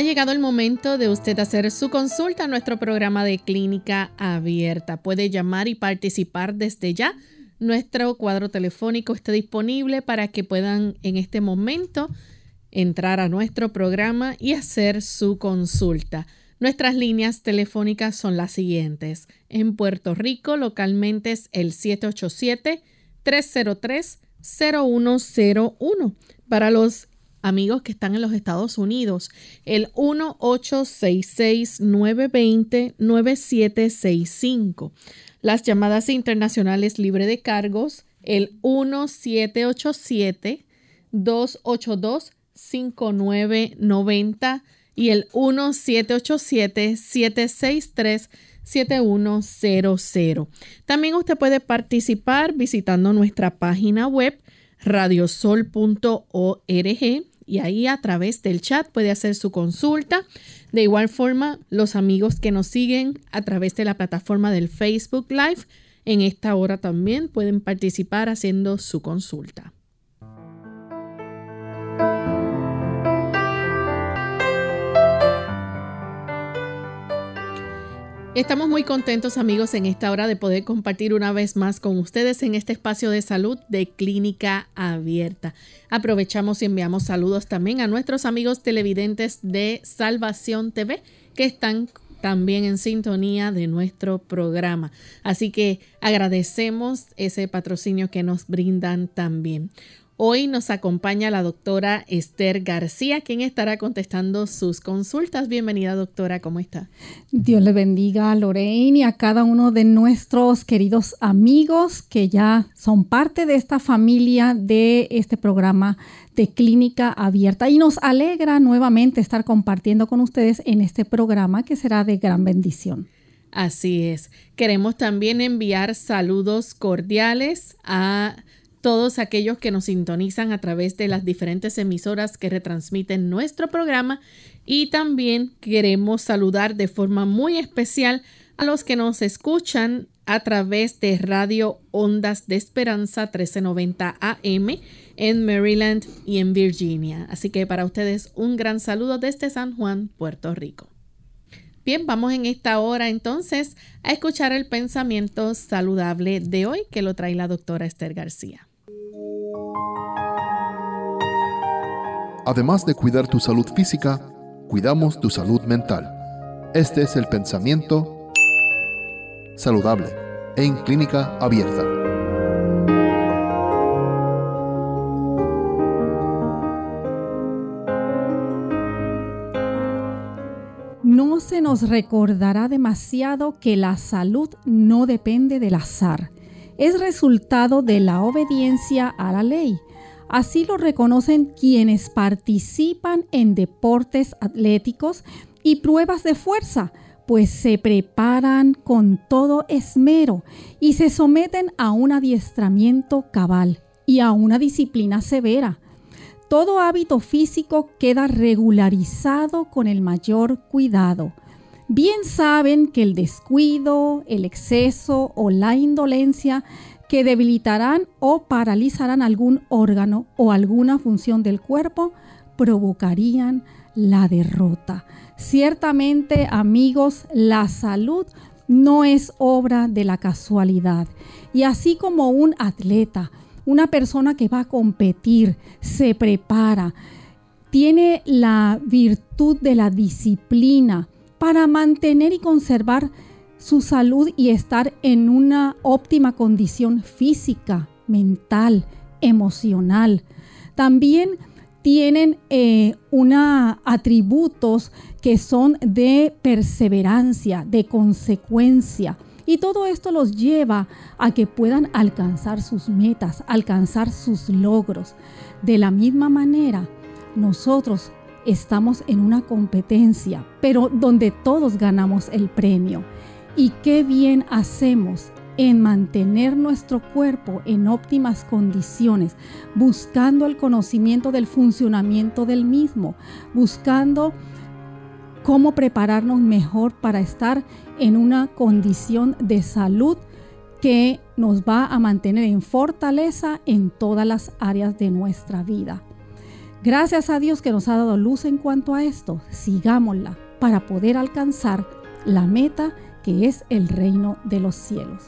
Ha llegado el momento de usted hacer su consulta a nuestro programa de clínica abierta. Puede llamar y participar desde ya. Nuestro cuadro telefónico está disponible para que puedan en este momento entrar a nuestro programa y hacer su consulta. Nuestras líneas telefónicas son las siguientes. En Puerto Rico localmente es el 787-303-0101. Para los amigos que están en los Estados Unidos, el 1-866-920-9765. Las llamadas internacionales libre de cargos, el 1787-282-5990 y el 1787-763-7100. También usted puede participar visitando nuestra página web radiosol.org y ahí a través del chat puede hacer su consulta. De igual forma, los amigos que nos siguen a través de la plataforma del Facebook Live, en esta hora también pueden participar haciendo su consulta. Estamos muy contentos amigos en esta hora de poder compartir una vez más con ustedes en este espacio de salud de clínica abierta. Aprovechamos y enviamos saludos también a nuestros amigos televidentes de Salvación TV que están también en sintonía de nuestro programa. Así que agradecemos ese patrocinio que nos brindan también. Hoy nos acompaña la doctora Esther García, quien estará contestando sus consultas. Bienvenida, doctora, ¿cómo está? Dios le bendiga a Lorraine y a cada uno de nuestros queridos amigos que ya son parte de esta familia de este programa de clínica abierta. Y nos alegra nuevamente estar compartiendo con ustedes en este programa que será de gran bendición. Así es. Queremos también enviar saludos cordiales a todos aquellos que nos sintonizan a través de las diferentes emisoras que retransmiten nuestro programa y también queremos saludar de forma muy especial a los que nos escuchan a través de Radio Ondas de Esperanza 1390 AM en Maryland y en Virginia. Así que para ustedes un gran saludo desde San Juan, Puerto Rico. Bien, vamos en esta hora entonces a escuchar el pensamiento saludable de hoy que lo trae la doctora Esther García. Además de cuidar tu salud física, cuidamos tu salud mental. Este es el pensamiento saludable en clínica abierta. No se nos recordará demasiado que la salud no depende del azar es resultado de la obediencia a la ley. Así lo reconocen quienes participan en deportes atléticos y pruebas de fuerza, pues se preparan con todo esmero y se someten a un adiestramiento cabal y a una disciplina severa. Todo hábito físico queda regularizado con el mayor cuidado bien saben que el descuido, el exceso o la indolencia que debilitarán o paralizarán algún órgano o alguna función del cuerpo provocarían la derrota. Ciertamente, amigos, la salud no es obra de la casualidad. Y así como un atleta, una persona que va a competir, se prepara, tiene la virtud de la disciplina, para mantener y conservar su salud y estar en una óptima condición física, mental, emocional. También tienen eh, una atributos que son de perseverancia, de consecuencia Y todo esto los lleva a que puedan alcanzar sus metas, alcanzar sus logros. De la misma manera, nosotros estamos en una competencia, pero donde todos ganamos el premio. Y qué bien hacemos en mantener nuestro cuerpo en óptimas condiciones, buscando el conocimiento del funcionamiento del mismo, buscando cómo prepararnos mejor para estar en una condición de salud que nos va a mantener en fortaleza en todas las áreas de nuestra vida. Gracias a Dios que nos ha dado luz en cuanto a esto, sigámosla para poder alcanzar la meta que es el reino de los cielos.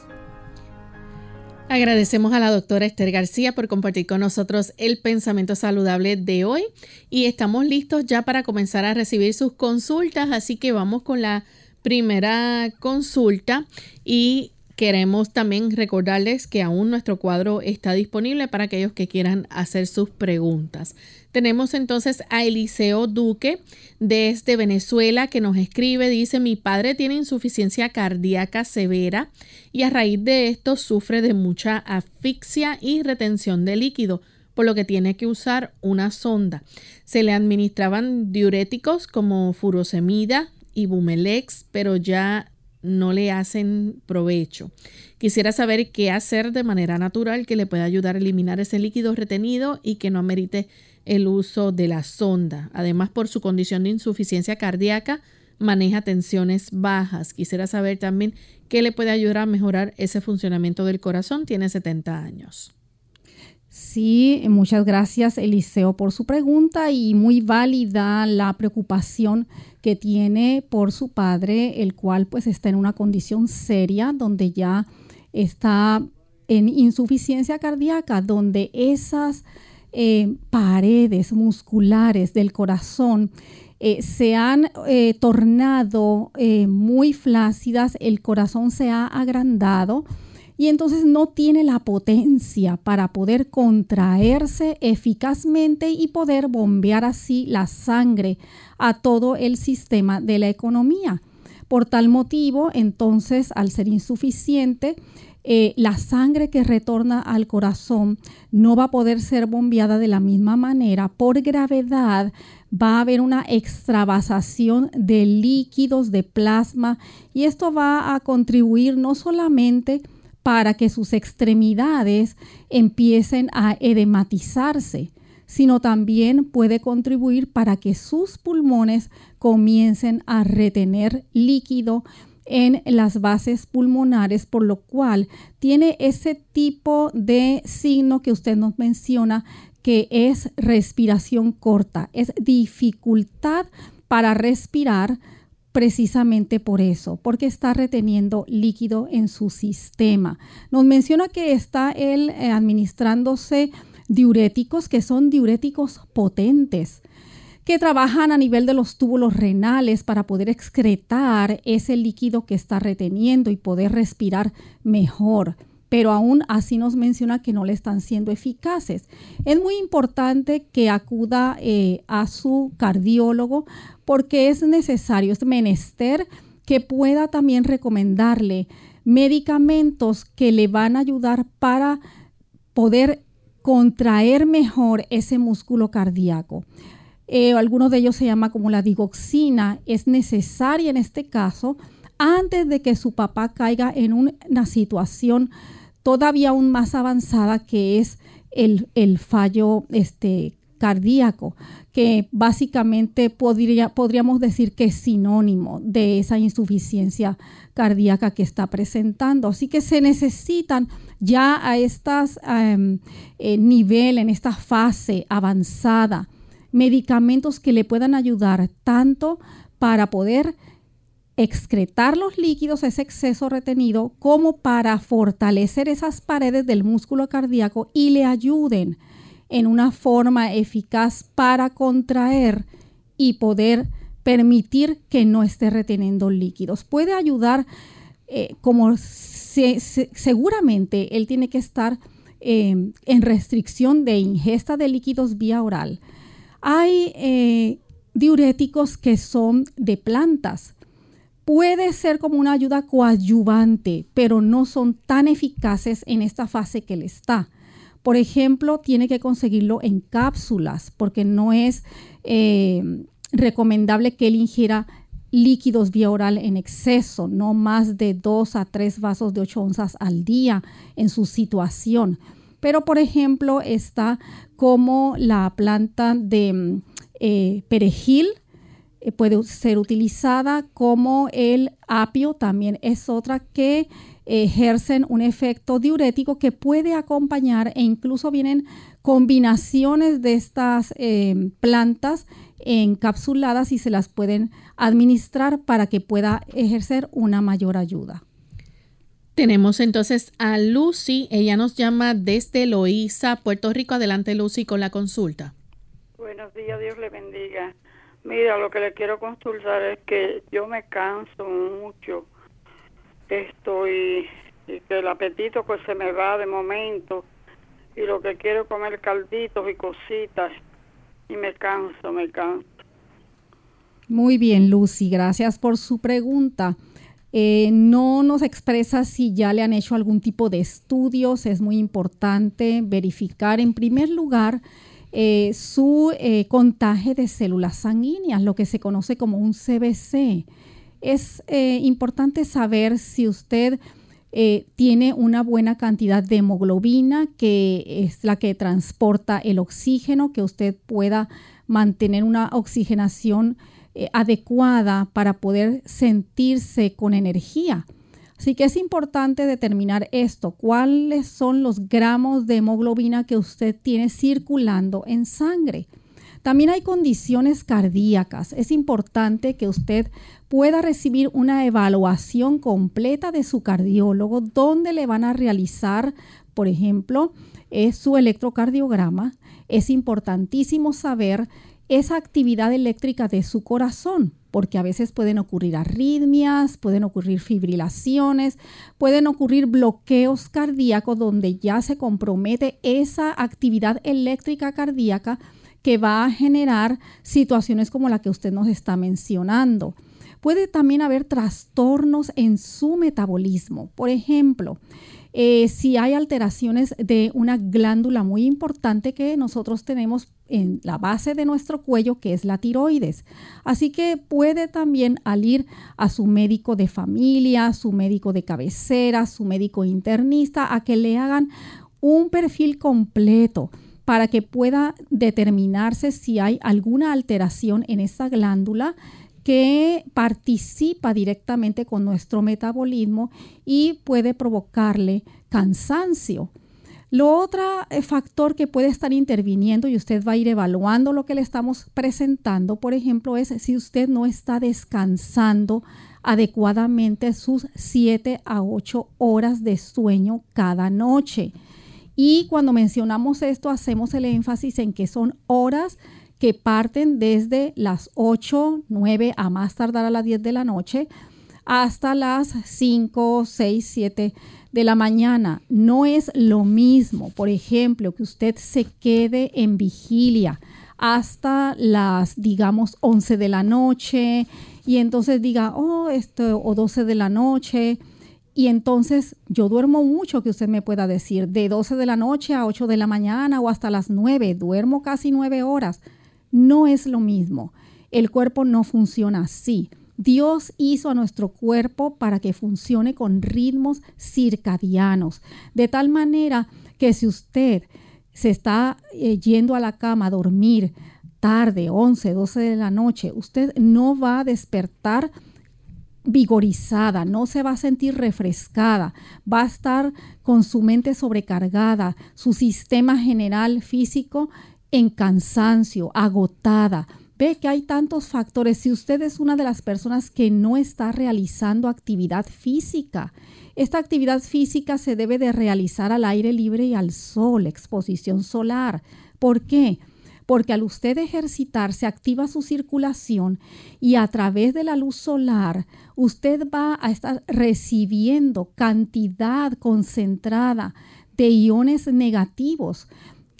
Agradecemos a la doctora Esther García por compartir con nosotros el pensamiento saludable de hoy y estamos listos ya para comenzar a recibir sus consultas, así que vamos con la primera consulta y queremos también recordarles que aún nuestro cuadro está disponible para aquellos que quieran hacer sus preguntas. Tenemos entonces a Eliseo Duque desde Venezuela que nos escribe, dice, mi padre tiene insuficiencia cardíaca severa y a raíz de esto sufre de mucha asfixia y retención de líquido por lo que tiene que usar una sonda. Se le administraban diuréticos como furosemida y bumelex, pero ya no le hacen provecho. Quisiera saber qué hacer de manera natural que le pueda ayudar a eliminar ese líquido retenido y que no amerite el uso de la sonda. Además, por su condición de insuficiencia cardíaca, maneja tensiones bajas. Quisiera saber también qué le puede ayudar a mejorar ese funcionamiento del corazón. Tiene 70 años. Sí, muchas gracias Eliseo por su pregunta y muy válida la preocupación que tiene por su padre, el cual pues está en una condición seria donde ya está en insuficiencia cardíaca, donde esas eh, paredes musculares del corazón eh, se han eh, tornado muy flácidas, el corazón se ha agrandado y entonces no tiene la potencia para poder contraerse eficazmente y poder bombear así la sangre a todo el sistema de la economía. Por tal motivo, entonces, al ser insuficiente, eh, la sangre que retorna al corazón no va a poder ser bombeada de la misma manera. Por gravedad va a haber una extravasación de líquidos, de plasma, y esto va a contribuir no solamente para que sus extremidades empiecen a edematizarse, sino también puede contribuir para que sus pulmones comiencen a retener líquido en las bases pulmonares, por lo cual tiene ese tipo de signo que usted nos menciona, que es respiración corta, es dificultad para respirar precisamente por eso, porque está reteniendo líquido en su sistema. Nos menciona que está él eh, administrándose diuréticos que son diuréticos potentes que trabajan a nivel de los túbulos renales para poder excretar ese líquido que está reteniendo y poder respirar mejor. Pero aún así nos menciona que no le están siendo eficaces. Es muy importante que acuda eh, a su cardiólogo porque es necesario, es menester que pueda también recomendarle medicamentos que le van a ayudar para poder contraer mejor ese músculo cardíaco. Eh, algunos de ellos se llama como la digoxina, es necesaria en este caso antes de que su papá caiga en una situación todavía aún más avanzada que es el, fallo este, cardíaco, que básicamente podría, podríamos decir que es sinónimo de esa insuficiencia cardíaca que está presentando. Así que se necesitan ya a estas em, eh, nivel, en esta fase avanzada, medicamentos que le puedan ayudar tanto para poder excretar los líquidos, ese exceso retenido, como para fortalecer esas paredes del músculo cardíaco y le ayuden en una forma eficaz para contraer y poder permitir que no esté reteniendo líquidos. Puede ayudar, eh, como seguramente él tiene que estar eh, en restricción de ingesta de líquidos vía oral hay eh, diuréticos que son de plantas, puede ser como una ayuda coadyuvante, pero no son tan eficaces en esta fase que le está. Por ejemplo, tiene que conseguirlo en cápsulas porque no es eh, recomendable que él ingiera líquidos vía oral en exceso, no más de 2 a 3 vasos de 8 onzas al día en su situación. Pero, por ejemplo, está como la planta de eh, perejil, eh, puede ser utilizada como el apio, también es otra que ejercen un efecto diurético que puede acompañar e incluso vienen combinaciones de estas eh, plantas encapsuladas y se las pueden administrar para que pueda ejercer una mayor ayuda. Tenemos entonces a Lucy, ella nos llama desde Loíza, Puerto Rico. Adelante Lucy con la consulta. Buenos días, Dios le bendiga. Mira, lo que le quiero consultar es que yo me canso mucho estoy y que el apetito pues se me va de momento y lo que quiero es comer calditos y cositas y me canso, me canso. Muy bien, Lucy, gracias por su pregunta. Eh, no nos expresa si ya le han hecho algún tipo de estudios. Es muy importante verificar en primer lugar eh, su eh, contagio de células sanguíneas, lo que se conoce como un CBC es eh, importante saber si usted tiene una buena cantidad de hemoglobina, que es la que transporta el oxígeno, que usted pueda mantener una oxigenación eh, adecuada para poder sentirse con energía. Así que es importante determinar esto, cuáles son los gramos de hemoglobina que usted tiene circulando en sangre. También hay condiciones cardíacas. Es importante que usted pueda recibir una evaluación completa de su cardiólogo donde le van a realizar, por ejemplo, su electrocardiograma. Es importantísimo saber esa actividad eléctrica de su corazón, porque a veces pueden ocurrir arritmias, pueden ocurrir fibrilaciones, pueden ocurrir bloqueos cardíacos donde ya se compromete esa actividad eléctrica cardíaca que va a generar situaciones como la que usted nos está mencionando. Puede también haber trastornos en su metabolismo. Por ejemplo, eh, si hay alteraciones de una glándula muy importante que nosotros tenemos en la base de nuestro cuello, que es la tiroides. Así que puede también al ir a su médico de familia, su médico de cabecera, su médico internista, a que le hagan un perfil completo para que pueda determinarse si hay alguna alteración en esa glándula que participa directamente con nuestro metabolismo y puede provocarle cansancio. Lo otro eh, factor que puede estar interviniendo y usted va a ir evaluando lo que le estamos presentando, por ejemplo, es si usted no está descansando adecuadamente sus 7 a 8 horas de sueño cada noche. Y cuando mencionamos esto, hacemos el énfasis en que son horas que parten desde las 8, 9 a más tardar a las 10 de la noche hasta las 5, 6, 7 de la mañana. No es lo mismo, por ejemplo, que usted se quede en vigilia hasta las, digamos, 11 de la noche y entonces diga, oh, esto, o 12 de la noche y entonces yo duermo mucho, que usted me pueda decir, de 12 de la noche a 8 de la mañana o hasta las 9, duermo casi 9 horas. No es lo mismo. El cuerpo no funciona así. Dios hizo a nuestro cuerpo para que funcione con ritmos circadianos, de tal manera que si usted se está eh, yendo a la cama a dormir tarde, 11, 12 de la noche, usted no va a despertar vigorizada, no se va a sentir refrescada, va a estar con su mente sobrecargada, su sistema general físico en cansancio, agotada. Ve que hay tantos factores. Si usted es una de las personas que no está realizando actividad física, esta actividad física se debe de realizar al aire libre y al sol, exposición solar. ¿Por qué? porque al usted ejercitarse activa su circulación y a través de la luz solar usted va a estar recibiendo cantidad concentrada de iones negativos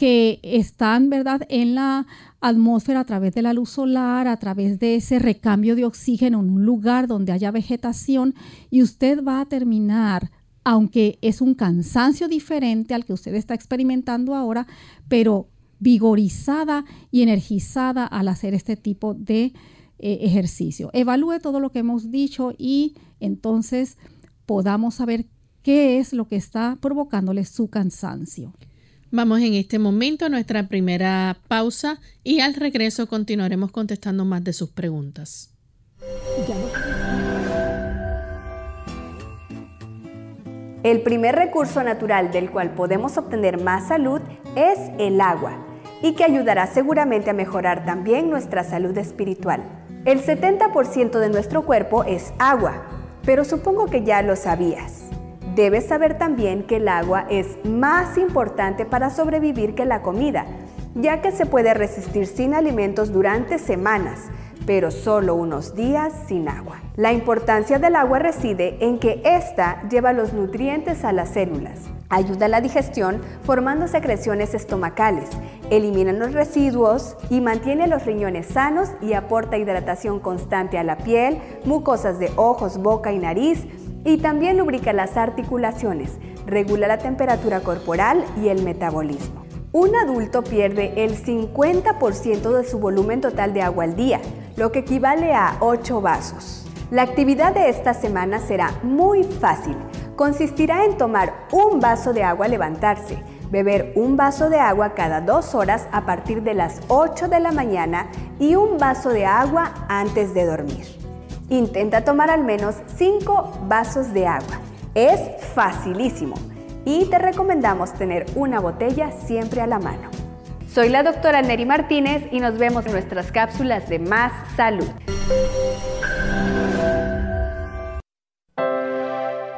que están, ¿verdad?, en la atmósfera a través de la luz solar, a través de ese recambio de oxígeno en un lugar donde haya vegetación y usted va a terminar, aunque es un cansancio diferente al que usted está experimentando ahora, pero vigorizada y energizada al hacer este tipo de eh, ejercicio. Evalúe todo lo que hemos dicho y entonces podamos saber qué es lo que está provocándole su cansancio. Vamos en este momento a nuestra primera pausa y al regreso continuaremos contestando más de sus preguntas. El primer recurso natural del cual podemos obtener más salud es el agua y que ayudará seguramente a mejorar también nuestra salud espiritual. El 70% de nuestro cuerpo es agua, pero supongo que ya lo sabías. Debes saber también que el agua es más importante para sobrevivir que la comida, ya que se puede resistir sin alimentos durante semanas, pero solo unos días sin agua. La importancia del agua reside en que ésta lleva los nutrientes a las células, ayuda a la digestión formando secreciones estomacales, elimina los residuos y mantiene los riñones sanos y aporta hidratación constante a la piel, mucosas de ojos, boca y nariz, y también lubrica las articulaciones, regula la temperatura corporal y el metabolismo. Un adulto pierde el 50% de su volumen total de agua al día, lo que equivale a 8 vasos. La actividad de esta semana será muy fácil. Consistirá en tomar un vaso de agua al levantarse, beber un vaso de agua cada dos horas a partir de las 8 de la mañana y un vaso de agua antes de dormir. Intenta tomar al menos 5 vasos de agua. Es facilísimo y te recomendamos tener una botella siempre a la mano. Soy la doctora Neri Martínez y nos vemos en nuestras cápsulas de Más Salud.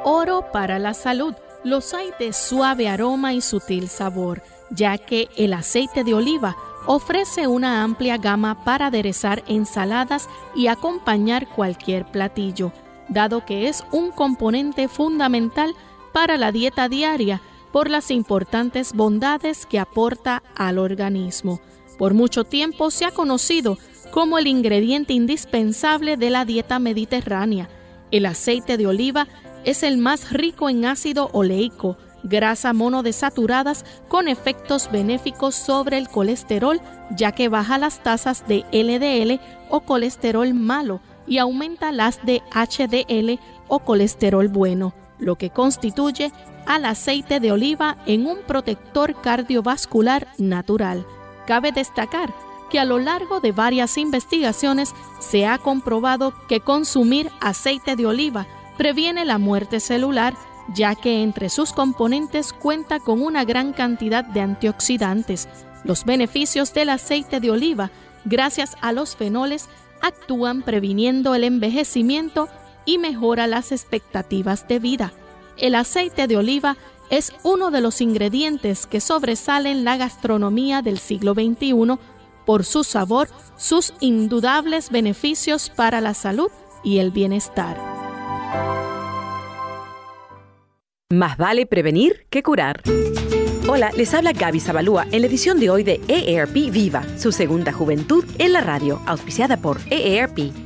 Oro para la salud. Los hay de suave aroma y sutil sabor, ya que el aceite de oliva ofrece una amplia gama para aderezar ensaladas y acompañar cualquier platillo, dado que es un componente fundamental para la dieta diaria por las importantes bondades que aporta al organismo. Por mucho tiempo se ha conocido como el ingrediente indispensable de la dieta mediterránea. El aceite de oliva es el más rico en ácido oleico, grasa monodesaturadas con efectos benéficos sobre el colesterol, ya que baja las tasas de LDL o colesterol malo y aumenta las de HDL o colesterol bueno, lo que constituye al aceite de oliva en un protector cardiovascular natural. Cabe destacar que a lo largo de varias investigaciones se ha comprobado que consumir aceite de oliva previene la muerte celular ya que entre sus componentes cuenta con una gran cantidad de antioxidantes. Los beneficios del aceite de oliva, gracias a los fenoles, actúan previniendo el envejecimiento y mejora las expectativas de vida. El aceite de oliva es uno de los ingredientes que sobresalen la gastronomía del siglo XXI por su sabor, sus indudables beneficios para la salud y el bienestar. Más vale prevenir que curar. Hola, les habla Gaby Zabalúa en la edición de hoy de EARP Viva, su segunda juventud en la radio, auspiciada por EARP.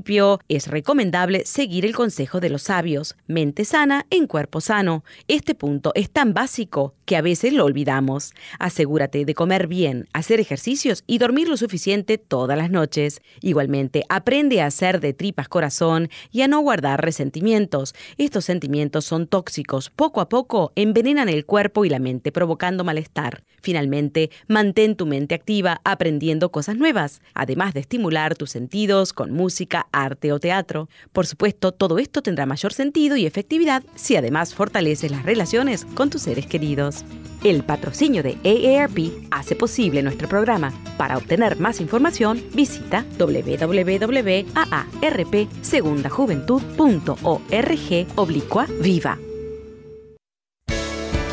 es recomendable seguir el consejo de los sabios, mente sana en cuerpo sano. Este punto es tan básico que a veces lo olvidamos. Asegúrate de comer bien, hacer ejercicios y dormir lo suficiente todas las noches. Igualmente, aprende a hacer de tripas corazón y a no guardar resentimientos. Estos sentimientos son tóxicos. Poco a poco envenenan el cuerpo y la mente, provocando malestar. Finalmente, mantén tu mente activa aprendiendo cosas nuevas, además de estimular tus sentidos con música, arte o teatro. Por supuesto, todo esto tendrá mayor sentido y efectividad si además fortaleces las relaciones con tus seres queridos. El patrocinio de AARP hace posible nuestro programa. Para obtener más información, visita www.aarpsegundajuventud.org oblicua viva.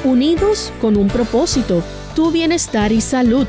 Unidos con un propósito, tu bienestar y salud.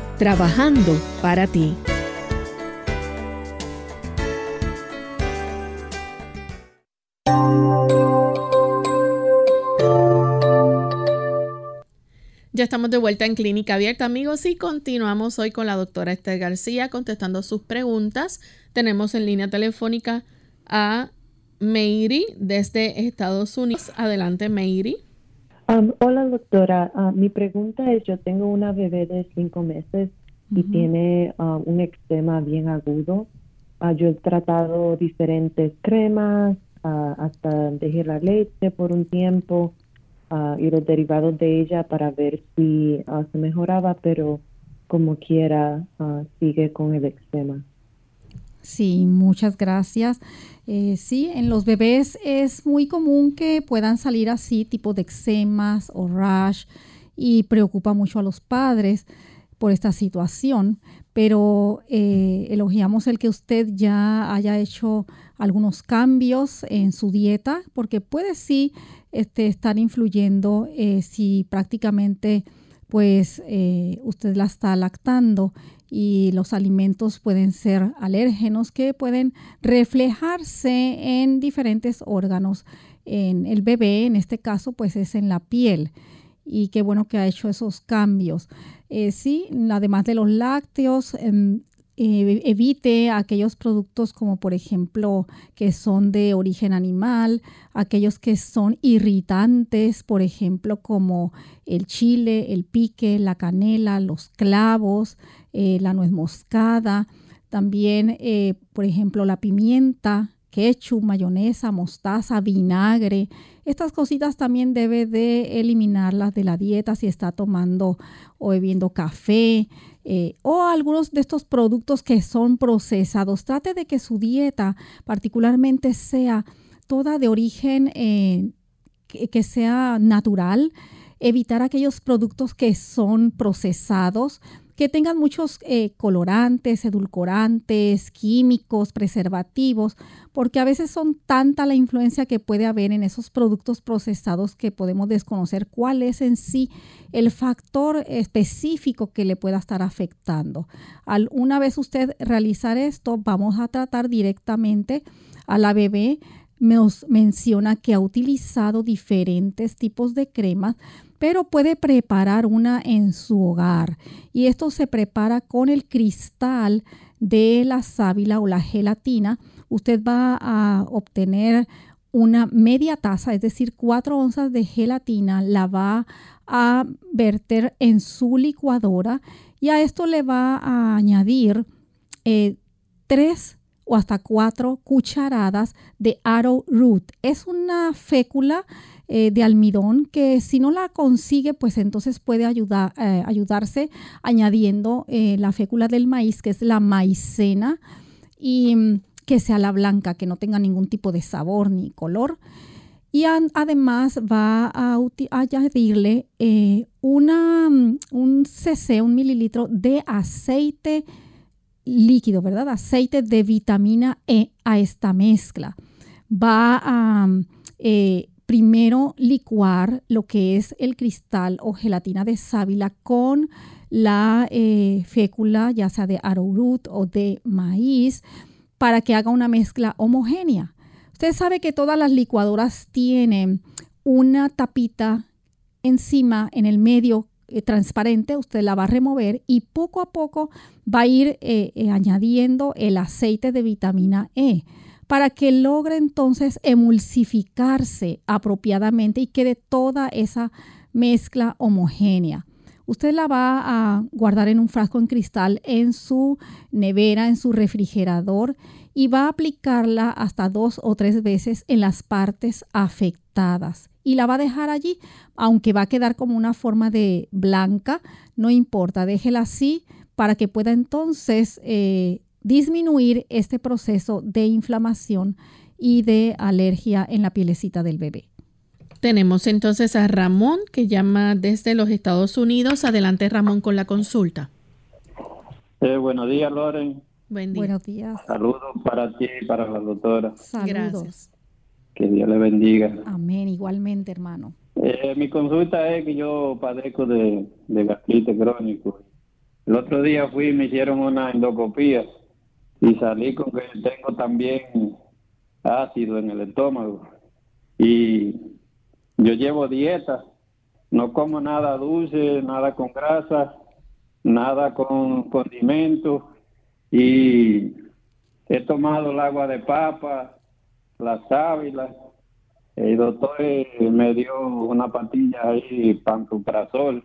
trabajando para ti. Ya estamos de vuelta en Clínica Abierta, amigos, y continuamos hoy con la doctora Esther García contestando sus preguntas. Tenemos en línea telefónica a Meiri desde Estados Unidos. Adelante, Meiri. Um, hola, doctora. Uh, mi pregunta es, yo tengo una bebé de cinco meses y tiene uh, un eczema bien agudo. Uh, yo he tratado diferentes cremas, hasta dejar la leche por un tiempo y los derivados de ella para ver si ah, se mejoraba, pero como quiera ah, sigue con el eczema. Sí, muchas gracias. Eh, sí, en los bebés es muy común que puedan salir así, tipo de eczemas o rash, y preocupa mucho a los padres por esta situación, pero eh, elogiamos el que usted ya haya hecho algunos cambios en su dieta, porque puede sí este, estar influyendo eh, si prácticamente pues eh, usted la está lactando y los alimentos pueden ser alérgenos que pueden reflejarse en diferentes órganos. En el bebé, en este caso, pues es en la piel. Y qué bueno que ha hecho esos cambios. Eh, sí, además de los lácteos, em, eh, evite aquellos productos como por ejemplo que son de origen animal, aquellos que son irritantes, por ejemplo como el chile, el pique, la canela, los clavos, eh, la nuez moscada, también eh, por ejemplo la pimienta, ketchup, mayonesa, mostaza, vinagre. Estas cositas también debe de eliminarlas de la dieta si está tomando o bebiendo café, eh, o algunos de estos productos que son procesados. Trate de que su dieta particularmente sea toda de origen eh, que, sea natural, evitar aquellos productos que son procesados, que tengan muchos eh, colorantes, edulcorantes, químicos, preservativos, porque a veces son tanta la influencia que puede haber en esos productos procesados que podemos desconocer cuál es en sí el factor específico que le pueda estar afectando. Una vez usted realizar esto, vamos a tratar directamente a la bebé. Nos menciona que ha utilizado diferentes tipos de cremas pero puede preparar una en su hogar. Y esto se prepara con el cristal de la sábila o la gelatina. Usted va a obtener una media taza, es decir, cuatro onzas de gelatina, la va a verter en su licuadora y a esto le va a añadir eh, tres o hasta cuatro cucharadas de arrowroot. Es una fécula eh, de almidón que si no la consigue, pues entonces puede ayudar, eh, ayudarse añadiendo eh, la fécula del maíz, que es la maicena, y mm, que sea la blanca, que no tenga ningún tipo de sabor ni color. Y además va a añadirle una, mm, un cc, un mililitro de aceite líquido, ¿verdad? Aceite de vitamina E a esta mezcla. Va a mm, primero licuar lo que es el cristal o gelatina de sábila con la eh, fécula, ya sea de arrowroot o de maíz, para que haga una mezcla homogénea. Usted sabe que todas las licuadoras tienen una tapita encima, en el medio eh, transparente, usted la va a remover y poco a poco va a ir eh, añadiendo el aceite de vitamina E para que logre entonces emulsificarse apropiadamente y quede toda esa mezcla homogénea. Usted la va a guardar en un frasco en cristal en su nevera, en su refrigerador y va a aplicarla hasta dos o tres veces en las partes afectadas. Y la va a dejar allí, aunque va a quedar como una forma de blanca, no importa, déjela así para que pueda entonces eh, disminuir este proceso de inflamación y de alergia en la pielecita del bebé. Tenemos entonces a Ramón que llama desde los Estados Unidos. Adelante Ramón con la consulta. Eh, buenos días, Loren. Buenos días. Saludos para ti y para la doctora. Saludos. Que Dios le bendiga. Amén, igualmente, hermano. Eh, mi consulta es que yo padezco de, de gastritis crónico. El otro día fui y me hicieron una endoscopía y salí con que tengo también ácido en el estómago. Y yo llevo dieta, no como nada dulce, nada con grasa, nada con condimentos y he tomado el agua de papa, la sábila. El doctor me dio una pastilla ahí, pantoprazol,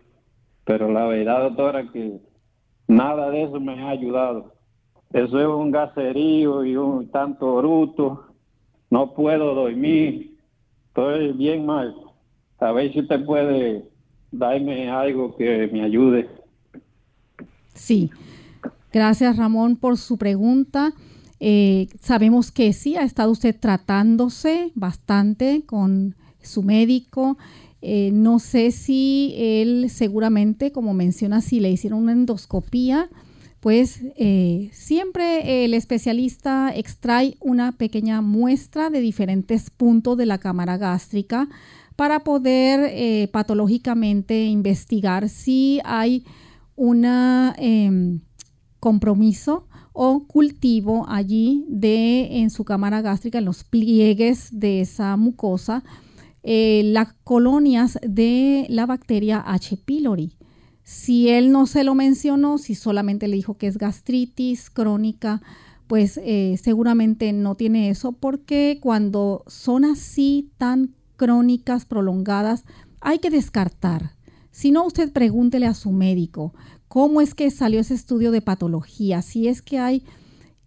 pero la verdad, doctora, que nada de eso me ha ayudado. Eso es un gaserío y un tanto bruto. No puedo dormir. Estoy bien mal. A ver si usted puede darme algo que me ayude. Sí. Gracias Ramón por su pregunta. Eh, sabemos que sí, ha estado usted tratándose bastante con su médico. Eh, no sé si él seguramente, como menciona, si le hicieron una endoscopía, pues eh, siempre el especialista extrae una pequeña muestra de diferentes puntos de la cámara gástrica para poder patológicamente investigar si hay una em, compromiso o cultivo allí de en su cámara gástrica, en los pliegues de esa mucosa, eh, las colonias de la bacteria H. pylori. Si él no se lo mencionó, si solamente le dijo que es gastritis crónica, pues eh, seguramente no tiene eso, porque cuando son así tan crónicas, prolongadas, hay que descartar. Si no, usted pregúntele a su médico cómo es que salió ese estudio de patología, si es que hay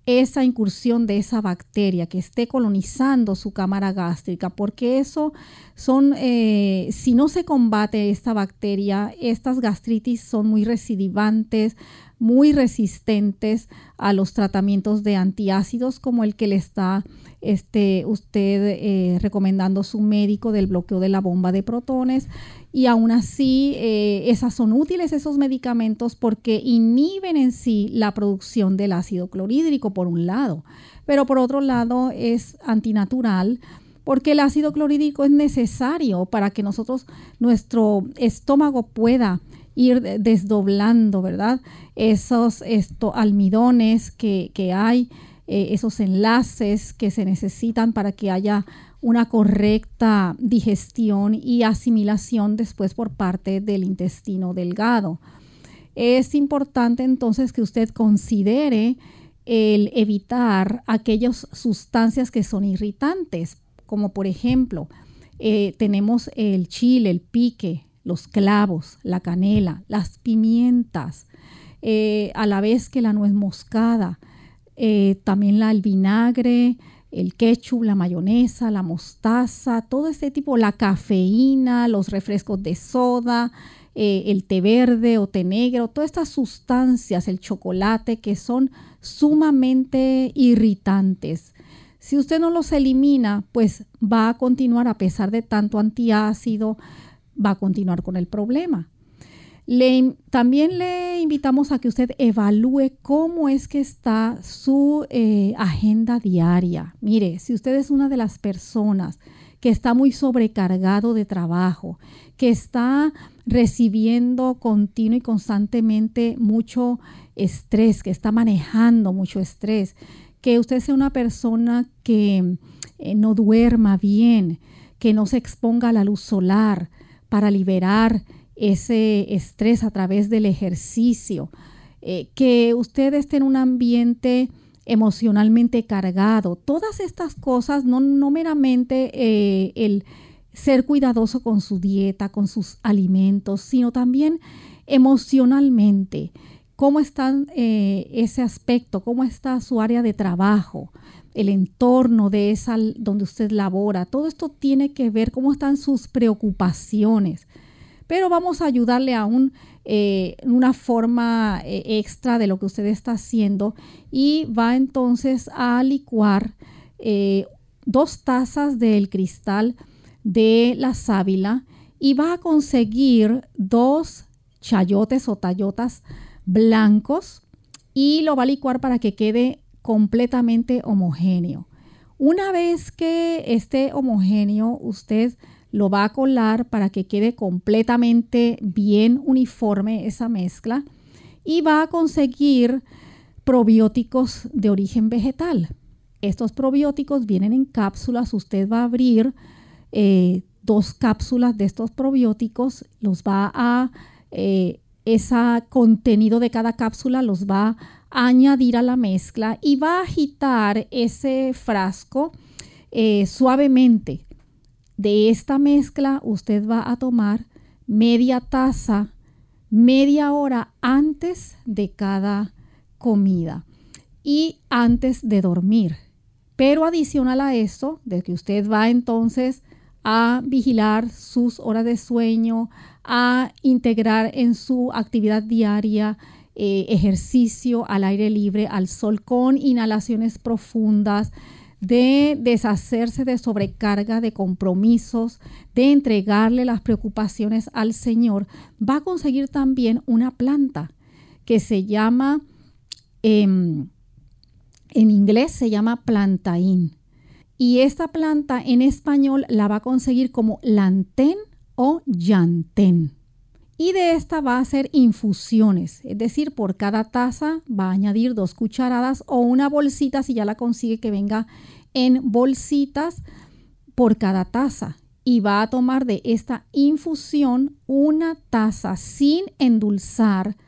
esa incursión de esa bacteria que esté colonizando su cámara gástrica, porque eso son, eh, si no se combate esta bacteria, estas gastritis son muy recidivantes, muy resistentes a los tratamientos de antiácidos como el que le está este, usted eh, recomendando su médico del bloqueo de la bomba de protones y aún así eh, esas son útiles esos medicamentos porque inhiben en sí la producción del ácido clorhídrico por un lado, pero por otro lado es antinatural porque el ácido clorhídrico es necesario para que nosotros nuestro estómago pueda ir desdoblando, ¿verdad? Esos almidones que, que hay, eh, esos enlaces que se necesitan para que haya una correcta digestión y asimilación después por parte del intestino delgado. Es importante entonces que usted considere el evitar aquellas sustancias que son irritantes, como por ejemplo eh, tenemos el chile, el pique, los clavos, la canela, las pimientas, eh, a la vez que la nuez moscada, eh, también la, el vinagre, el ketchup, la mayonesa, la mostaza, todo este tipo, la cafeína, los refrescos de soda, eh, el té verde o té negro, todas estas sustancias, el chocolate, que son sumamente irritantes. Si usted no los elimina, pues va a continuar a pesar de tanto antiácido, va a continuar con el problema también le invitamos a que usted evalúe cómo es que está su eh, agenda diaria. Mire, si usted es una de las personas que está muy sobrecargado de trabajo, que está recibiendo continuo y constantemente mucho estrés, que está manejando mucho estrés, que usted sea una persona que eh, no duerma bien, que no se exponga a la luz solar para liberar ese estrés a través del ejercicio, eh, que usted esté en un ambiente emocionalmente cargado. Todas estas cosas, no, no meramente eh, el ser cuidadoso con su dieta, con sus alimentos, sino también emocionalmente. ¿Cómo está eh, ese aspecto? ¿Cómo está su área de trabajo? El entorno de esa donde usted labora. Todo esto tiene que ver cómo están sus preocupaciones. Pero vamos a ayudarle aún eh, una forma eh, extra de lo que usted está haciendo y va entonces a licuar dos tazas del cristal de la sábila y va a conseguir dos chayotes o tallotas blancos y lo va a licuar para que quede completamente homogéneo. Una vez que esté homogéneo, usted lo va a colar para que quede completamente bien uniforme esa mezcla y va a conseguir probióticos de origen vegetal. Estos probióticos vienen en cápsulas, usted va a abrir eh, dos cápsulas de estos probióticos, los va a, eh, ese contenido de cada cápsula los va a añadir a la mezcla y va a agitar ese frasco eh, suavemente. De esta mezcla usted va a tomar media taza media hora antes de cada comida y antes de dormir. Pero adicional a eso, de que usted va entonces a vigilar sus horas de sueño, a integrar en su actividad diaria eh, ejercicio al aire libre, al sol, con inhalaciones profundas, de deshacerse de sobrecarga de compromisos, de entregarle las preocupaciones al Señor, va a conseguir también una planta que se llama, em, en inglés se llama plantain y esta planta en español la va a conseguir como lantén o llantén. Y de esta va a hacer infusiones, es decir, por cada taza va a añadir dos cucharadas o una bolsita si ya la consigue que venga en bolsitas por cada taza. Y va a tomar de esta infusión una taza sin endulzar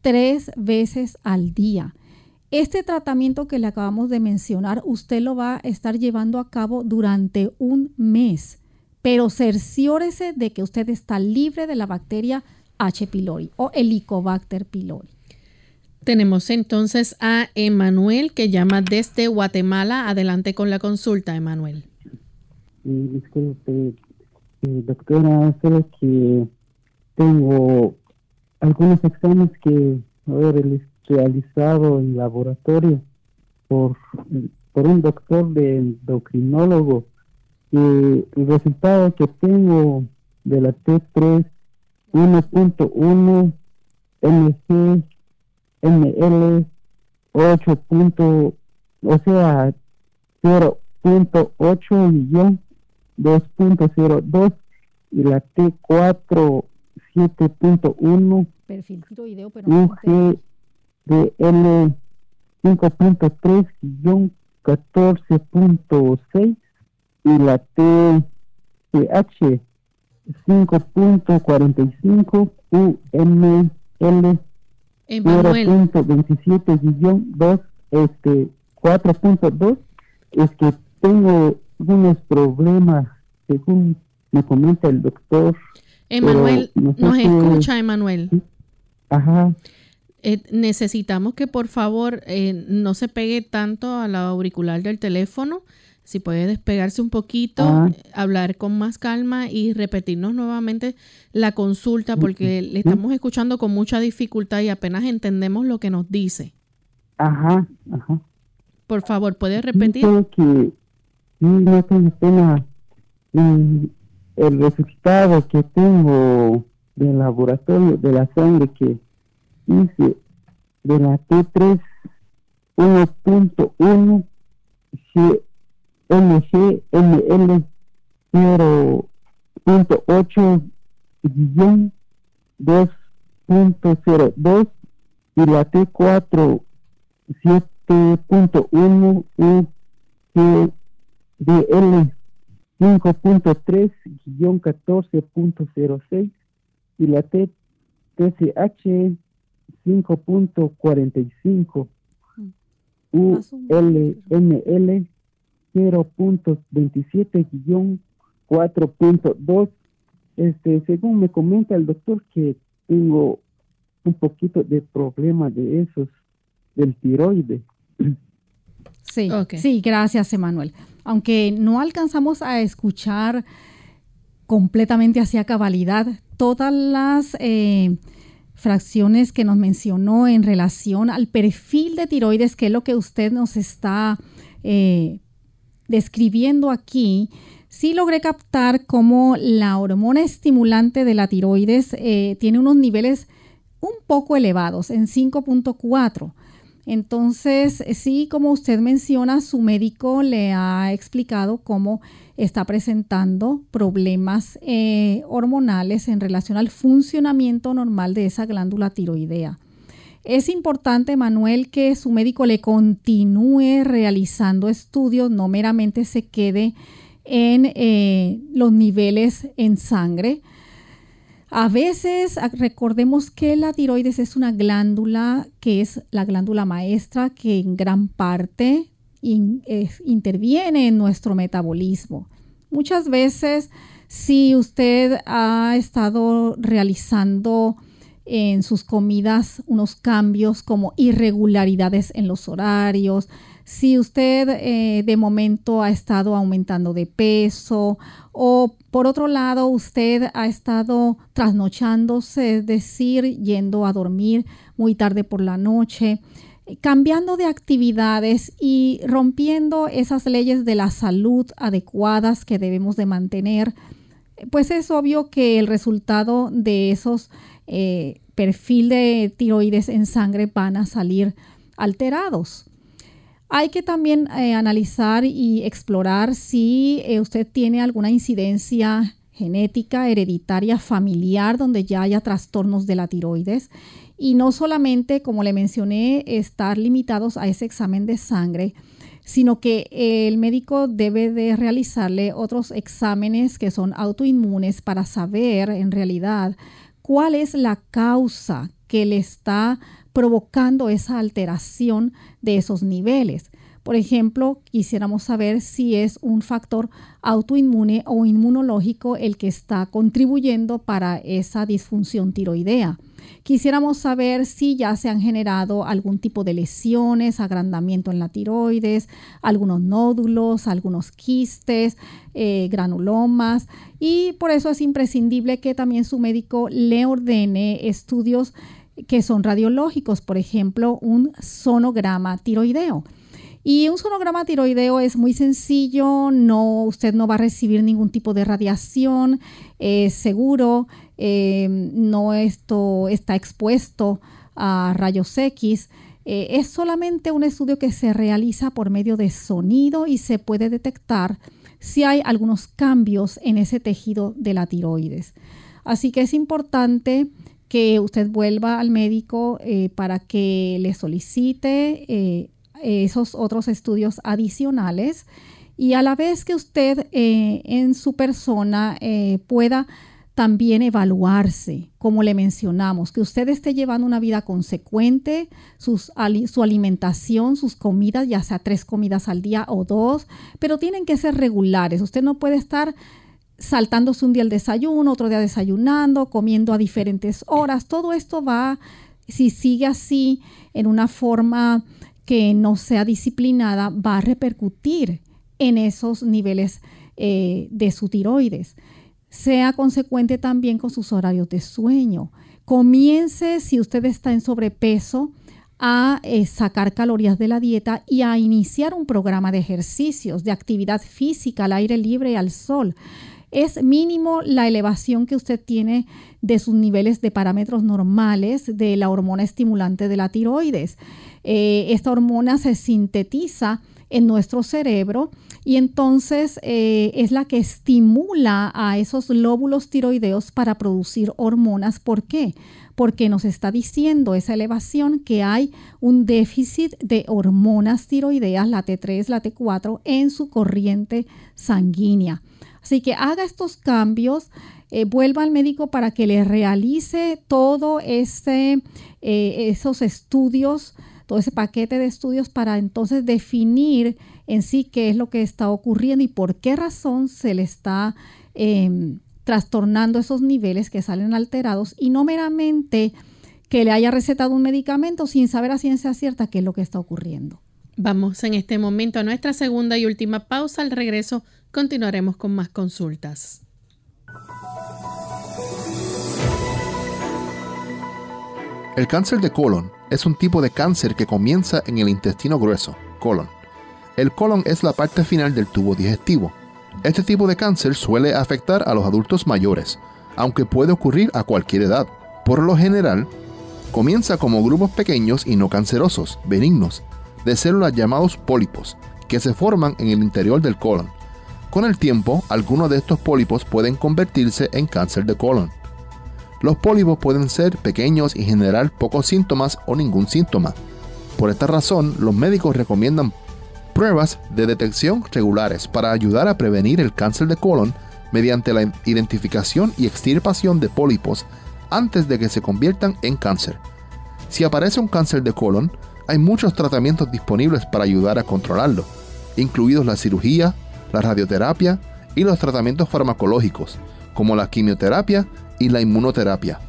tres veces al día. Este tratamiento que le acabamos de mencionar, usted lo va a estar llevando a cabo durante un mes, pero cerciórese de que usted está libre de la bacteria H. pylori o Helicobacter pylori. Tenemos entonces a Emanuel que llama desde Guatemala. Adelante con la consulta, Emanuel. disculpe, eh, doctora, solo que tengo algunos exámenes que, el realizado en laboratorio por, por un doctor de endocrinólogo. Y el resultado que tengo de la T3 1.1 mg ml 8. o sea 0.8 millón 2.02 y la T4 7.1 perfil video pero de L 5.3-14.6 y la TH 5.45 UML 0.27-2 este 4.2 es que tengo unos problemas según me comenta el doctor Emanuel, nos escucha Emanuel. Ajá. Eh, necesitamos que por favor eh, no se pegue tanto a la auricular del teléfono. Si puede despegarse un poquito, ah. hablar con más calma y repetirnos nuevamente la consulta porque le estamos escuchando con mucha dificultad y apenas entendemos lo que nos dice. Ajá, ajá. Por favor, ¿puede repetir? que no tengo pena el resultado que tengo del laboratorio de la sangre que dice de la T3 1.1 MGML 0.8 guion 2.02 y la T4 7.1 UGDL 5.3 guion 14.06 y la TCH 5.45. ULML 0.27-4.2. Este, según me comenta el doctor que tengo un poquito de problema de esos del tiroides. Sí, sí, gracias, Emanuel. Aunque no alcanzamos a escuchar completamente hacia cabalidad todas las eh, fracciones que nos mencionó en relación al perfil de tiroides, que es lo que usted nos está eh, describiendo aquí, sí logré captar cómo la hormona estimulante de la tiroides eh, tiene unos niveles un poco elevados, en 5.4. Entonces, sí, como usted menciona, su médico le ha explicado cómo está presentando problemas eh, hormonales en relación al funcionamiento normal de esa glándula tiroidea. Es importante, Manuel, que su médico le continúe realizando estudios, no meramente se quede en eh, los niveles en sangre, a veces recordemos que la tiroides es una glándula que es la glándula maestra que en gran parte interviene en nuestro metabolismo. Muchas veces si usted ha estado realizando en sus comidas unos cambios como irregularidades en los horarios, si usted eh, de momento ha estado aumentando de peso o por otro lado usted ha estado trasnochándose, es decir, yendo a dormir muy tarde por la noche, cambiando de actividades y rompiendo esas leyes de la salud adecuadas que debemos de mantener, pues es obvio que el resultado de esos eh, perfil de tiroides en sangre van a salir alterados. Hay que también eh, analizar y explorar si eh, usted tiene alguna incidencia genética, hereditaria, familiar, donde ya haya trastornos de la tiroides. Y no solamente, como le mencioné, estar limitados a ese examen de sangre, sino que el médico debe de realizarle otros exámenes que son autoinmunes para saber en realidad cuál es la causa que le está provocando esa alteración de esos niveles. Por ejemplo, quisiéramos saber si es un factor autoinmune o inmunológico el que está contribuyendo para esa disfunción tiroidea. Quisiéramos saber si ya se han generado algún tipo de lesiones, agrandamiento en la tiroides, algunos nódulos, algunos quistes, eh, granulomas y por eso es imprescindible que también su médico le ordene estudios que son radiológicos, por ejemplo, un sonograma tiroideo. Y un sonograma tiroideo es muy sencillo, no, usted no va a recibir ningún tipo de radiación, es seguro, eh, no esto está expuesto a rayos X. Eh, es solamente un estudio que se realiza por medio de sonido y se puede detectar si hay algunos cambios en ese tejido de la tiroides. Así que es importante que usted vuelva al médico eh, para que le solicite esos otros estudios adicionales y a la vez que usted en su persona pueda también evaluarse, como le mencionamos, que usted esté llevando una vida consecuente, su alimentación, sus comidas, ya sea tres comidas al día o dos, pero tienen que ser regulares. Usted no puede estar saltándose un día el desayuno, otro día desayunando, comiendo a diferentes horas. Todo esto va, si sigue así en una forma que no sea disciplinada, va a repercutir en esos niveles eh, de su tiroides. Sea consecuente también con sus horarios de sueño. Comience, si usted está en sobrepeso, a eh, sacar calorías de la dieta y a iniciar un programa de ejercicios, de actividad física al aire libre y al sol es mínimo la elevación que usted tiene de sus niveles de parámetros normales de la hormona estimulante de la tiroides. Eh, esta hormona se sintetiza en nuestro cerebro y entonces eh, es la que estimula a esos lóbulos tiroideos para producir hormonas. ¿Por qué? Porque nos está diciendo esa elevación que hay un déficit de hormonas tiroideas, la T3, la T4, en su corriente sanguínea. Así que haga estos cambios, eh, vuelva al médico para que le realice todo ese, eh, esos estudios todo ese paquete de estudios para entonces definir en sí qué es lo que está ocurriendo y por qué razón se le está em, trastornando esos niveles que salen alterados y no meramente que le haya recetado un medicamento sin saber a ciencia cierta qué es lo que está ocurriendo. Vamos en este momento a nuestra segunda y última pausa. Al regreso continuaremos con más consultas. El cáncer de colon es un tipo de cáncer que comienza en el intestino grueso, colon. El colon es la parte final del tubo digestivo. Este tipo de cáncer suele afectar a los adultos mayores, aunque puede ocurrir a cualquier edad. Por lo general, comienza como grupos pequeños y no cancerosos, benignos, de células llamados pólipos, que se forman en el interior del colon. Con el tiempo, algunos de estos pólipos pueden convertirse en cáncer de colon. Los pólipos pueden ser pequeños y generar pocos síntomas o ningún síntoma. Por esta razón, los médicos recomiendan pruebas de detección regulares para ayudar a prevenir el cáncer de colon mediante la identificación y extirpación de pólipos antes de que se conviertan en cáncer. Si aparece un cáncer de colon, hay muchos tratamientos disponibles para ayudar a controlarlo, incluidos la cirugía, la radioterapia y los tratamientos farmacológicos, como la quimioterapia y la inmunoterapia.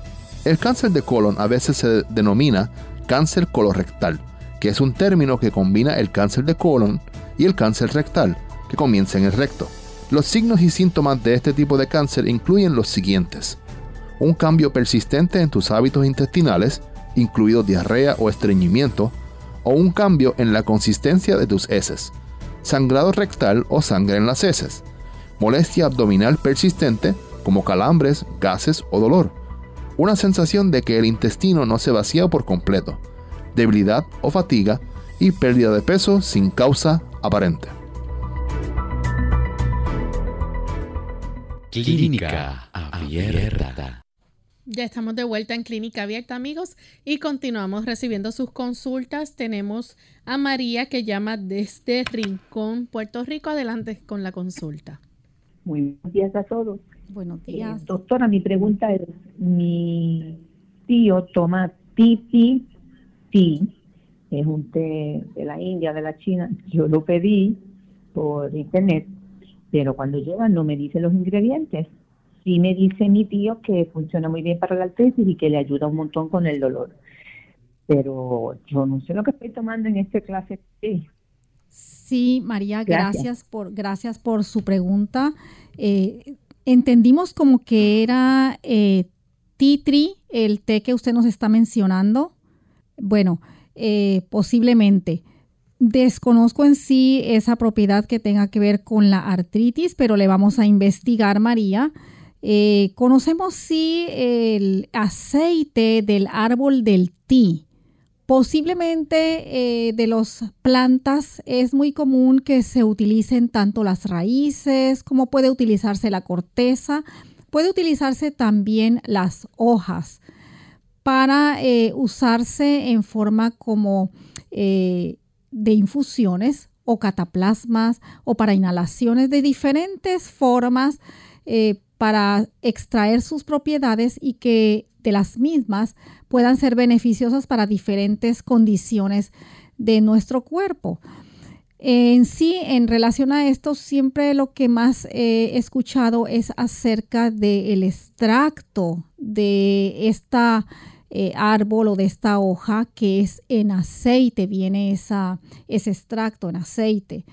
El cáncer de colon a veces se denomina cáncer colorectal, que es un término que combina el cáncer de colon y el cáncer rectal, que comienza en el recto. Los signos y síntomas de este tipo de cáncer incluyen los siguientes. Un cambio persistente en tus hábitos intestinales, incluido diarrea o estreñimiento, o un cambio en la consistencia de tus heces, sangrado rectal o sangre en las heces, molestia abdominal persistente, como calambres, gases o dolor. Una sensación de que el intestino no se vacía por completo, debilidad o fatiga y pérdida de peso sin causa aparente. Clínica Abierta. Ya estamos de vuelta en Clínica Abierta, amigos, y continuamos recibiendo sus consultas. Tenemos a María que llama desde Rincón, Puerto Rico. Adelante con la consulta. Muy buenos días a todos. Buenos Eh, días. doctora, mi pregunta es, mi tío toma Titi Tea, es un té de la India, de la China, yo lo pedí por internet, pero cuando llega no me dice los ingredientes. Sí me dice mi tío que funciona muy bien para la artritis y que le ayuda un montón con el dolor. Pero yo no sé lo que estoy tomando en este clase té. Sí, María, gracias, Gracias. por, gracias por su pregunta. Eh, entendimos como que era eh, tree, el té que usted nos está mencionando. Bueno, eh, posiblemente. Desconozco en sí esa propiedad que tenga que ver con la artritis, pero le vamos a investigar, María. Eh, conocemos sí el aceite del árbol del té. Posiblemente eh, de las plantas es muy común que se utilicen tanto las raíces como puede utilizarse la corteza, puede utilizarse también las hojas para eh, usarse en forma como eh, de infusiones o cataplasmas o para inhalaciones de diferentes formas para extraer sus propiedades y que de las mismas puedan ser beneficiosas para diferentes condiciones de nuestro cuerpo. En sí, en relación a esto, siempre lo que más he escuchado es acerca del extracto de esta eh, árbol o de esta hoja que es en aceite, viene esa, ese extracto en aceite.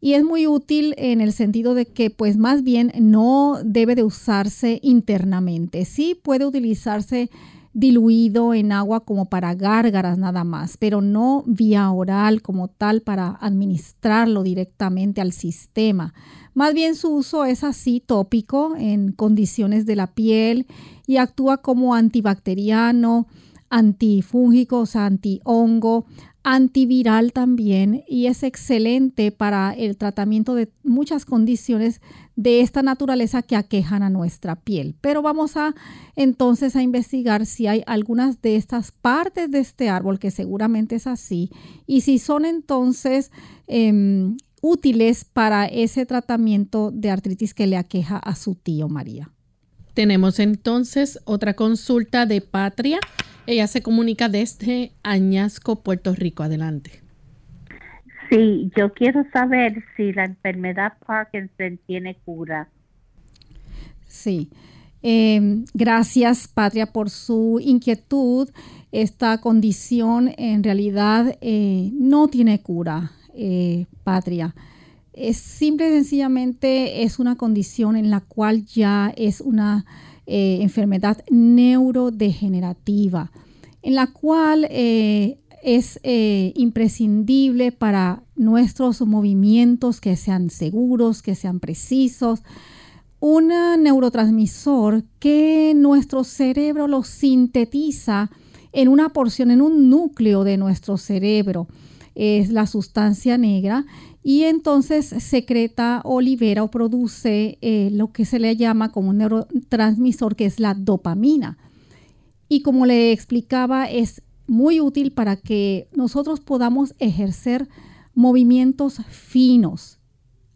Y es muy útil en el sentido de que pues más bien no debe de usarse internamente. Sí puede utilizarse diluido en agua como para gárgaras nada más, pero no vía oral como tal para administrarlo directamente al sistema. Más bien su uso es así tópico en condiciones de la piel y actúa como antibacteriano, antifúngico, o sea, antihongo, antiviral también y es excelente para el tratamiento de muchas condiciones de esta naturaleza que aquejan a nuestra piel. Pero vamos a entonces a investigar si hay algunas de estas partes de este árbol, que seguramente es así, y si son entonces em, útiles para ese tratamiento de artritis que le aqueja a su tío María. Tenemos entonces otra consulta de Patria. Ella se comunica desde Añasco, Puerto Rico. Adelante. Sí, yo quiero saber si la enfermedad Parkinson tiene cura. Sí. Em, gracias, Patria, por su inquietud. Esta condición en realidad eh, no tiene cura, eh, Patria. Es simple y sencillamente es una condición en la cual ya es una eh, enfermedad neurodegenerativa, en la cual es imprescindible para nuestros movimientos que sean seguros, que sean precisos, un neurotransmisor que nuestro cerebro lo sintetiza en una porción, en un núcleo de nuestro cerebro. Es la sustancia negra y entonces secreta o libera o produce eh, lo que se le llama como un neurotransmisor que es la dopamina. Y como le explicaba, es muy útil para que nosotros podamos ejercer movimientos finos,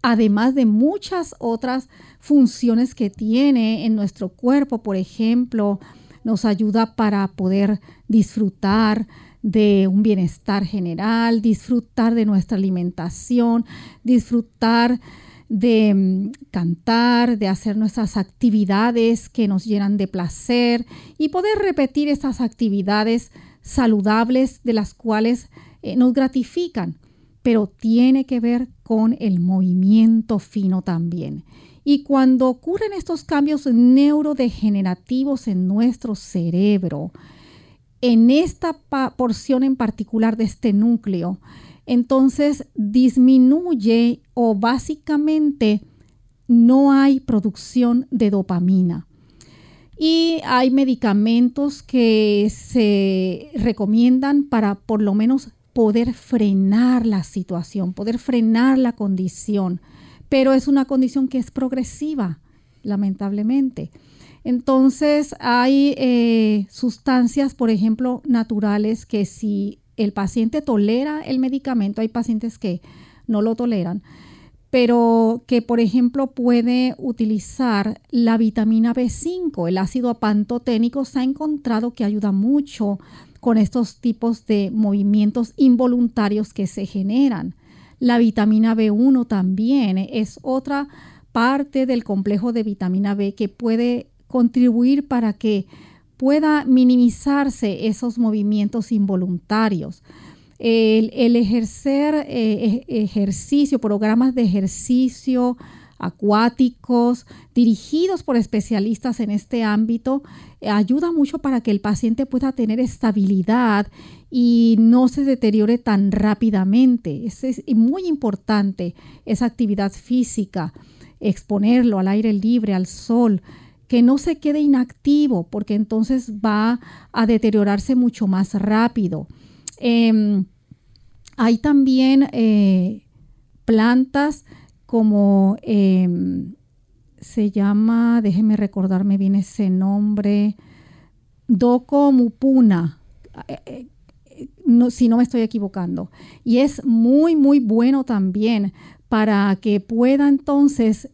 además de muchas otras funciones que tiene en nuestro cuerpo, por ejemplo, nos ayuda para poder disfrutar de un bienestar general, disfrutar de nuestra alimentación, disfrutar de mm, cantar, de hacer nuestras actividades que nos llenan de placer y poder repetir esas actividades saludables de las cuales eh, nos gratifican, pero tiene que ver con el movimiento fino también. Y cuando ocurren estos cambios neurodegenerativos en nuestro cerebro, en esta porción en particular de este núcleo, entonces disminuye o básicamente no hay producción de dopamina. Y hay medicamentos que se recomiendan para por lo menos poder frenar la situación, poder frenar la condición pero es una condición que es progresiva, lamentablemente. Entonces hay eh, sustancias, por ejemplo, naturales que si el paciente tolera el medicamento, hay pacientes que no lo toleran, pero que por ejemplo puede utilizar la vitamina B5, el ácido pantoténico, se ha encontrado que ayuda mucho con estos tipos de movimientos involuntarios que se generan. La vitamina B1 también es otra parte del complejo de vitamina B que puede contribuir para que pueda minimizarse esos movimientos involuntarios. El, ejercer eh, ejercicio, programas de ejercicio acuáticos, dirigidos por especialistas en este ámbito, eh, ayuda mucho para que el paciente pueda tener estabilidad y no se deteriore tan rápidamente. Es muy importante esa actividad física, exponerlo al aire libre, al sol, que no se quede inactivo porque entonces va a deteriorarse mucho más rápido. Em, hay también eh, plantas como em, se llama, déjeme recordarme bien ese nombre, Doko Mupuna. Eh, eh, si no me estoy equivocando. Y es muy, muy bueno también para que pueda entonces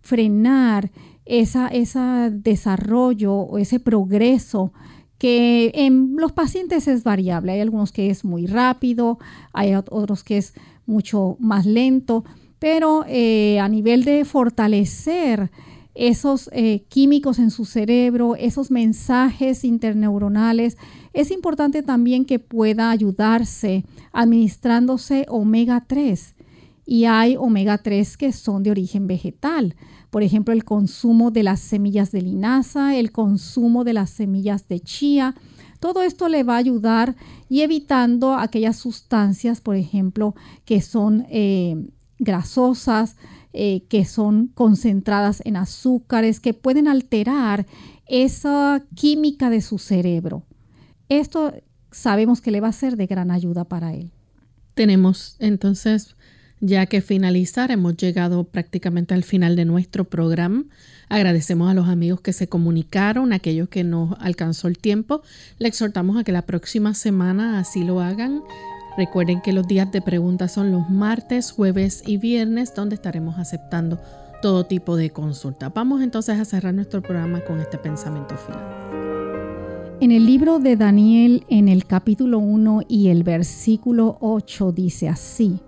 frenar ese desarrollo o ese progreso que en los pacientes es variable. Hay algunos que es muy rápido, hay otros que es mucho más lento, pero eh, a nivel de fortalecer esos eh, químicos en su cerebro, esos mensajes interneuronales, es importante también que pueda ayudarse administrándose omega 3. Y hay omega 3 que son de origen vegetal. Por ejemplo, el consumo de las semillas de linaza, el consumo de las semillas de chía. Todo esto le va a ayudar y evitando aquellas sustancias, por ejemplo, que son eh, grasosas, eh, que son concentradas en azúcares, que pueden alterar esa química de su cerebro. Esto sabemos que le va a ser de gran ayuda para él. Tenemos entonces ya que finalizar, hemos llegado prácticamente al final de nuestro programa. Agradecemos a los amigos que se comunicaron, aquellos que no alcanzó el tiempo. Le exhortamos a que la próxima semana así lo hagan. Recuerden que los días de preguntas son los martes, jueves y viernes, donde estaremos aceptando todo tipo de consulta. Vamos entonces a cerrar nuestro programa con este pensamiento final. En el libro de Daniel, en el capítulo 1 y el versículo 8, dice así,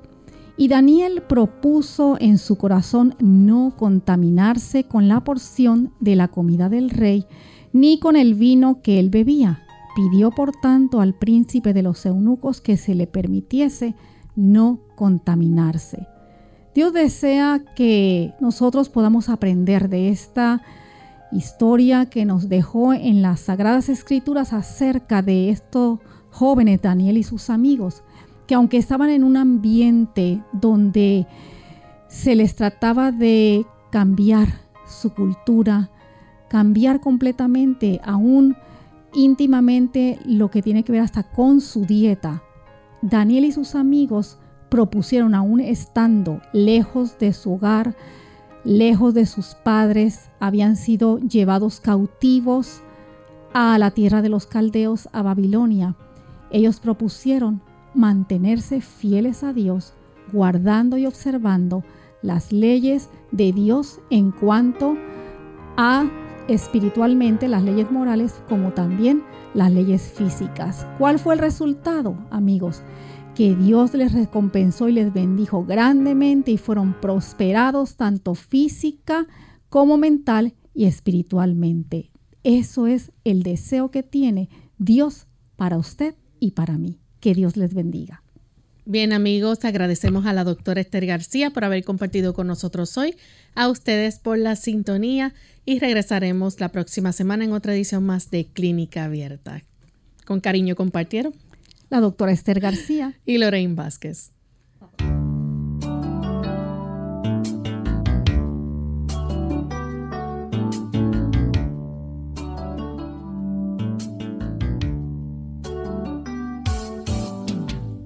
y Daniel propuso en su corazón no contaminarse con la porción de la comida del rey, ni con el vino que él bebía. Pidió por tanto al príncipe de los eunucos que se le permitiese no contaminarse. Dios desea que nosotros podamos aprender de esta historia que nos dejó en las Sagradas Escrituras acerca de estos jóvenes, Daniel y sus amigos, que aunque estaban en un ambiente donde se les trataba de cambiar su cultura, cambiar completamente, aún íntimamente lo que tiene que ver hasta con su dieta, Daniel y sus amigos propusieron, aún estando lejos de su hogar, lejos de sus padres, habían sido llevados cautivos a la tierra de los caldeos, a Babilonia. Ellos propusieron mantenerse fieles a Dios, guardando y observando las leyes de Dios en cuanto a espiritualmente las leyes morales como también las leyes físicas. ¿Cuál fue el resultado, amigos? que Dios les recompensó y les bendijo grandemente y fueron prosperados tanto física como mental y espiritualmente. Eso es el deseo que tiene Dios para usted y para mí. Que Dios les bendiga. Bien amigos, agradecemos a la doctora Esther García por haber compartido con nosotros hoy, a ustedes por la sintonía y regresaremos la próxima semana en otra edición más de Clínica Abierta. Con cariño compartieron la doctora Esther García y Lorraine Vázquez.